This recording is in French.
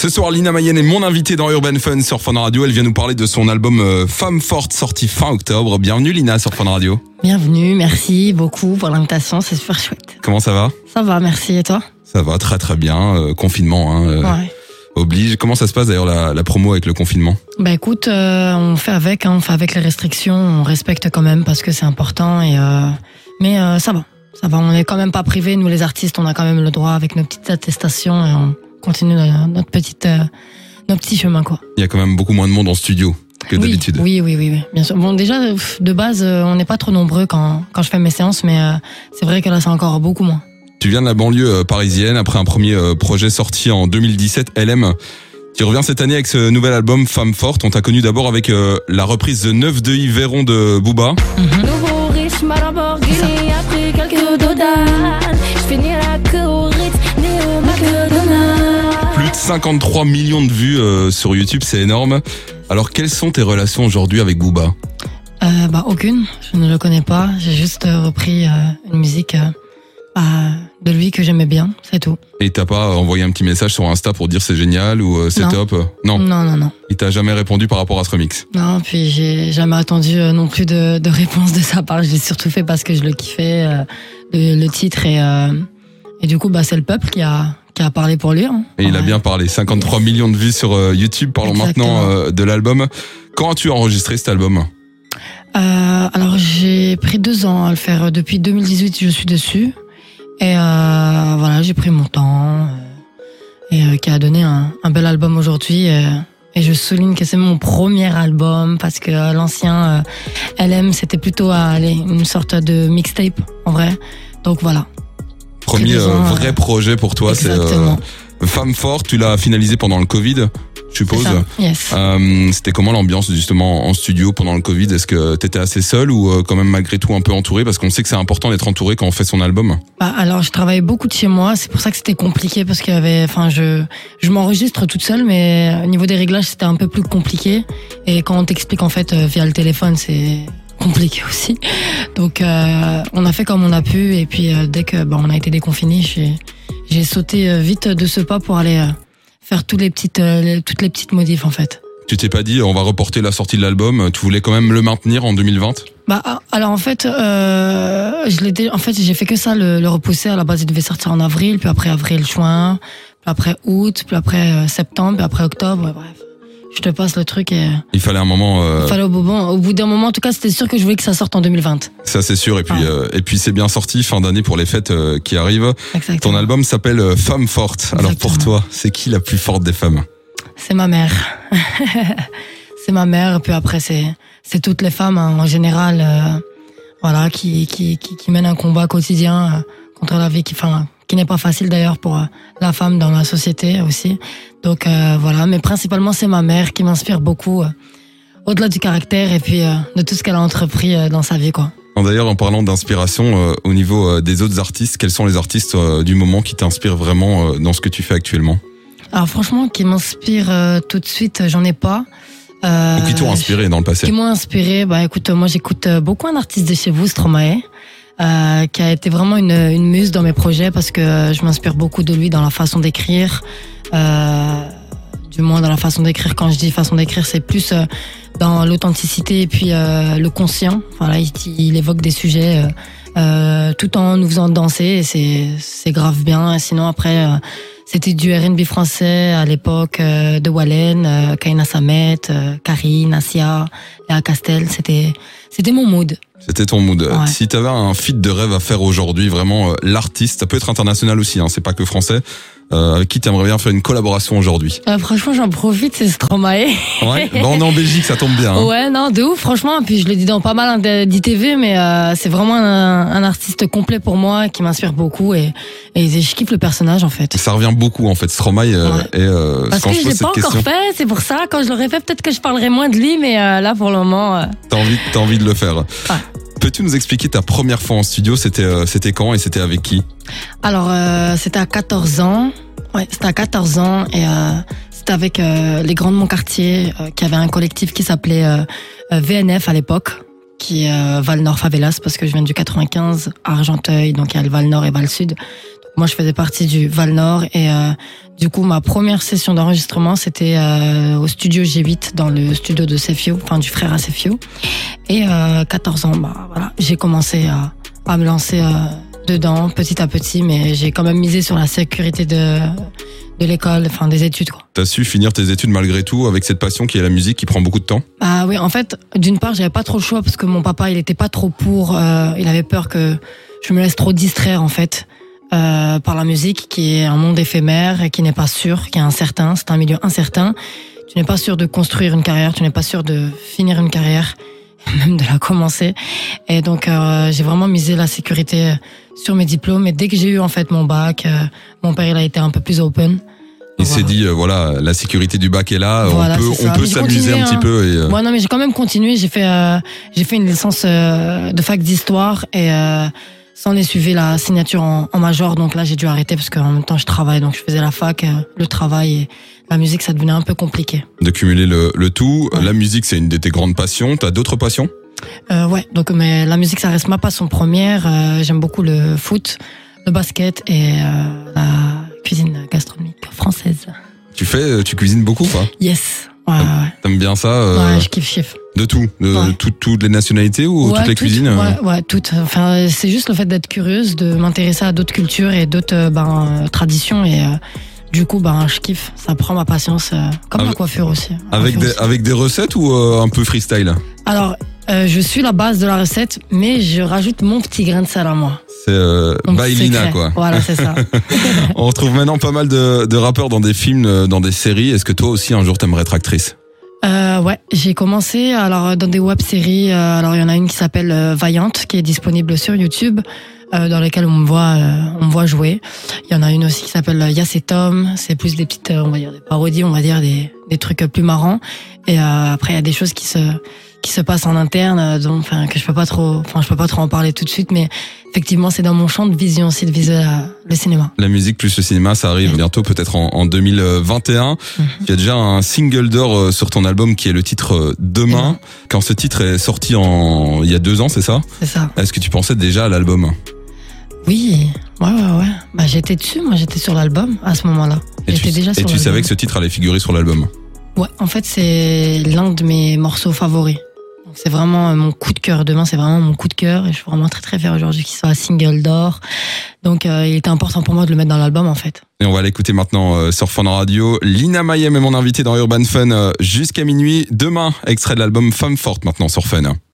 Ce soir, Lina Mayenne est mon invitée dans Urban Fun sur Fun Radio. Elle vient nous parler de son album euh, Femme Forte sorti fin octobre. Bienvenue Lina sur Fun Radio. Bienvenue, merci beaucoup pour l'invitation, c'est super chouette. Comment ça va? Ça va, merci. Et toi? Ça va très très bien. Euh, confinement hein, euh, Ouais. oblige. Comment ça se passe d'ailleurs la, la promo avec le confinement? Bah écoute, euh, on fait avec, hein, on fait avec les restrictions, on respecte quand même parce que c'est important. Et euh, mais euh, ça va, ça va. On est quand même pas privés, nous les artistes, on a quand même le droit avec nos petites attestations et on continue notre, petite, euh, notre petit chemin quoi. Il y a quand même beaucoup moins de monde en studio que Oui, d'habitude. Oui, oui, oui, oui, bien sûr. Bon, déjà pff, de base, euh, on n'est pas trop nombreux quand quand je fais mes séances, mais euh, c'est vrai que là c'est encore beaucoup moins. Tu viens de la banlieue euh, parisienne après un premier euh, projet sorti en 2017, LM. Tu reviens cette année avec ce nouvel album Femme Forte. On t'a connu d'abord avec euh, la reprise de 9 de Yves Véron de Booba. Nouveau riche, 53 millions de vues euh, sur YouTube, c'est énorme. Alors quelles sont tes relations aujourd'hui avec Booba? Euh, bah aucune, je ne le connais pas. J'ai juste euh, repris euh, une musique bah, de lui que j'aimais bien, c'est tout. Et t'as pas envoyé un petit message sur Insta pour dire c'est génial ou c'est top? Non, Non, non, non, il t'a jamais répondu par rapport à ce remix? non. Puis j'ai jamais attendu non plus de, de réponse de sa part. Je l'ai surtout fait parce que je le kiffais, le, le titre et et du coup bah c'est le peuple qui a qui a parlé pour lui. hein. Et il a bien parlé. 53 millions de vues sur euh, YouTube. Parlons Exactement. maintenant euh, de l'album. Quand as-tu enregistré cet album? Euh, alors j'ai pris deux ans à le faire. Depuis 2018, je suis dessus. Et euh, voilà, j'ai pris mon temps. et euh, qui a donné un, un bel album aujourd'hui. et je souligne que c'est mon premier album parce que l'ancien euh, LM, c'était plutôt une sorte de mixtape, en vrai. Donc voilà. Premier euh, vrai projet pour toi, c'est euh. Femme Forte. Tu l'as finalisé pendant le Covid, je suppose. Yes. Euh, C'était comment l'ambiance justement en studio pendant le Covid? Est-ce que t'étais assez seul ou euh, quand même malgré tout un peu entouré Parce qu'on sait que c'est important d'être entouré quand on fait son album. Bah, alors, je travaillais beaucoup de chez moi. C'est pour ça que c'était compliqué parce qu'il y avait, enfin, je, je m'enregistre toute seule, mais au niveau des réglages, c'était un peu plus compliqué. Et quand on t'explique en fait euh, via le téléphone, c'est compliqué aussi. Donc, euh, on a fait comme on a pu. Et puis, euh, dès que bah, on a été déconfinés, j'ai, j'ai sauté euh, vite de ce pas pour aller euh, faire toutes les petites, euh, les- toutes les petites modifs en fait. Tu t'es pas dit on va reporter la sortie de l'album Tu voulais quand même le maintenir en 2020 Bah ah, alors en fait, euh, je l'ai en fait j'ai fait que ça le, le repousser. À la base, il devait sortir en avril, puis après avril, juin, puis après août, puis après septembre, puis après octobre. Bref, je te passe le truc et Il fallait un moment. euh, il fallait au bout, bon, au bout d'un moment, en tout cas, c'était sûr que je voulais que ça sorte en 2020. Ça c'est sûr. Et puis Ah. euh, et puis c'est bien sorti fin d'année pour les fêtes euh, qui arrivent. Exactement. Ton album s'appelle euh, Femme forte. Alors pour toi, c'est qui la plus forte des femmes? C'est ma mère. c'est ma mère. Et puis après, c'est c'est toutes les femmes hein, en général, euh, voilà, qui, qui qui qui mènent un combat quotidien euh, contre la vie, qui enfin qui n'est pas facile d'ailleurs pour euh, la femme dans la société aussi. Donc euh, voilà, mais principalement c'est ma mère qui m'inspire beaucoup, euh, au-delà du caractère et puis euh, de tout ce qu'elle a entrepris dans sa vie, quoi. D'ailleurs, en parlant d'inspiration, au niveau des autres artistes, quels sont les artistes du moment qui t'inspirent vraiment dans ce que tu fais actuellement? Alors franchement, qui m'inspire euh, tout de suite, j'en ai pas. Ou qui t'ont inspiré dans le passé? Qui m'ont inspiré, bah écoute, moi j'écoute beaucoup un artiste de chez vous, Stromae, euh, qui a été vraiment une, une muse dans mes projets parce que je m'inspire beaucoup de lui dans la façon d'écrire. Euh, du moins dans la façon d'écrire. Quand je dis façon d'écrire, c'est plus euh, dans l'authenticité et puis euh, le conscient. Voilà, il, évoque des sujets euh, tout en nous faisant danser et c'est grave bien. Sinon après. C'était du R&B français à l'époque euh, de Wallen, euh, Kaina Samet, euh, Karine, Asia, Léa Castel. C'était, c'était mon mood. C'était ton mood. Ouais. Si t'avais un feat de rêve à faire aujourd'hui, vraiment euh, l'artiste, ça peut être international aussi, hein, c'est pas que français. Euh, avec qui t'aimerais bien faire une collaboration aujourd'hui Euh, franchement, j'en profite, c'est Stromae. Ouais. bah, on est en Belgique, ça tombe bien. hein. Ouais, non, de ouf, franchement. Puis je le dis dans pas mal d'ITV, mais euh, c'est vraiment un, un artiste complet pour moi qui m'inspire beaucoup et, et je kiffe le personnage en fait. Ça revient beaucoup en fait. Stromae euh, Ouais. et euh, Parce quand que je l'ai pas encore fait, c'est pour ça. Quand je l'aurais fait, peut-être que je parlerai moins de lui, mais euh, là pour le moment. euh, t'as envie, t'as envie de le faire. Ouais. Peux-tu nous expliquer ta première fois en studio C'était, euh, quand et c'était avec qui? Alors, euh, c'était à 14 ans. C'était à 14 ans et euh, c'était avec les grands de mon quartier qui avait un collectif qui s'appelait VNF à l'époque, qui est Val Nord Favelas parce que je viens du 95 à Argenteuil, donc il y a le Val Nord et Val Sud. Moi, je faisais partie du Val Nord et euh, du coup, ma première session d'enregistrement, c'était euh, au studio G8, dans le studio de Sefio, enfin du frère à Sefio. Et euh, 14 ans, bah voilà, j'ai commencé à, à me lancer euh, dedans petit à petit, mais j'ai quand même misé sur la sécurité de de l'école, enfin des études quoi. T'as su finir tes études malgré tout avec cette passion qui est la musique qui prend beaucoup de temps? Ah oui, en fait, d'une part, j'avais pas trop le choix parce que mon papa, il était pas trop pour. euh, il avait peur que je me laisse trop distraire en fait euh, par la musique, qui est un monde éphémère et qui n'est pas sûr, qui est incertain. C'est un milieu incertain. Tu n'es pas sûr de construire une carrière, tu n'es pas sûr de finir une carrière, même de la commencer. Et donc, euh, j'ai vraiment misé la sécurité sur mes diplômes. Et dès que j'ai eu en fait mon bac, euh, mon père il a été un peu plus open. Il Voilà. s'est dit, euh, voilà, la sécurité du bac est là, Voilà, on peut, on peut s'amuser un petit hein. peu. Et, euh, Ouais, non, mais j'ai quand même continué. J'ai fait, euh, j'ai fait une licence euh, de fac d'histoire et euh, sans les suivi la signature en, en major. Donc là, j'ai dû arrêter parce qu'en même temps, je travaille. Donc je faisais la fac, euh, le travail et la musique, ça devenait un peu compliqué. de cumuler le, le tout. Ouais. La musique, c'est une de tes grandes passions. T'as d'autres passions? Euh, ouais, donc mais la musique, ça reste ma passion première. Euh, J'aime beaucoup le foot, le basket et euh, la cuisine gastronomique française. Tu fais, tu cuisines beaucoup, quoi. Yes. Ouais, ouais, T'aimes bien ça euh, Ouais, je kiffe, je kiffe. De tout, de Ouais. tout- toutes les nationalités ou toutes les toutes, cuisines euh, Ouais, ouais, toutes. Enfin, c'est juste le fait d'être curieuse, de m'intéresser à d'autres cultures et d'autres euh, ben, traditions et euh, du coup, ben, je kiffe. Ça prend ma patience, euh, comme Avec- la coiffure aussi. La Avec coiffure des, avec des recettes ou un peu freestyle? Aussi. Alors, je suis la base de la recette, mais je rajoute mon petit grain de sel à moi. C'est euh, Bailina, quoi. Voilà, c'est ça. On retrouve maintenant pas mal de, de rappeurs dans des films, euh, dans des séries. Est-ce que toi aussi, un jour, t'aimerais être actrice? Euh, ouais, j'ai commencé alors dans des web-séries. euh, alors il y en a une qui s'appelle euh, Vaillante, qui est disponible sur YouTube, euh, dans lesquelles on me voit, euh, on me voit jouer. Il y en a une aussi qui s'appelle euh, Yass et Tom. C'est plus des petites, euh, on va dire des parodies, on va dire des, des trucs plus marrants. Et euh, après il y a des choses qui se qui se passent en interne, euh, donc enfin que je peux pas trop, enfin je peux pas trop en parler tout de suite, mais effectivement c'est dans mon champ de vision aussi de viser euh, le cinéma. La musique plus le cinéma, ça arrive bientôt, peut-être en, en 2021. Mhm. Il y a déjà un single d'or sur ton album qui est le titre Demain. Quand ce titre est sorti en il y a deux ans, c'est ça? C'est ça. Est-ce que tu pensais déjà à l'album? Oui, ouais ouais ouais. Bah j'étais dessus, moi j'étais sur l'album à ce moment-là. Et tu, déjà et tu savais que ce titre allait figurer sur l'album? Ouais, en fait, c'est l'un de mes morceaux favoris. C'est vraiment euh, mon coup de cœur. Demain, c'est vraiment mon coup de cœur. Et je suis vraiment très, très fière aujourd'hui qu'il soit single d'or. Donc, euh, il était important pour moi de le mettre dans l'album, en fait. Et on va l'écouter maintenant euh, sur Fun Radio. Lina Mayem est mon invité dans Urban Fun jusqu'à minuit. Demain, extrait de l'album Femme Forte maintenant sur Fun.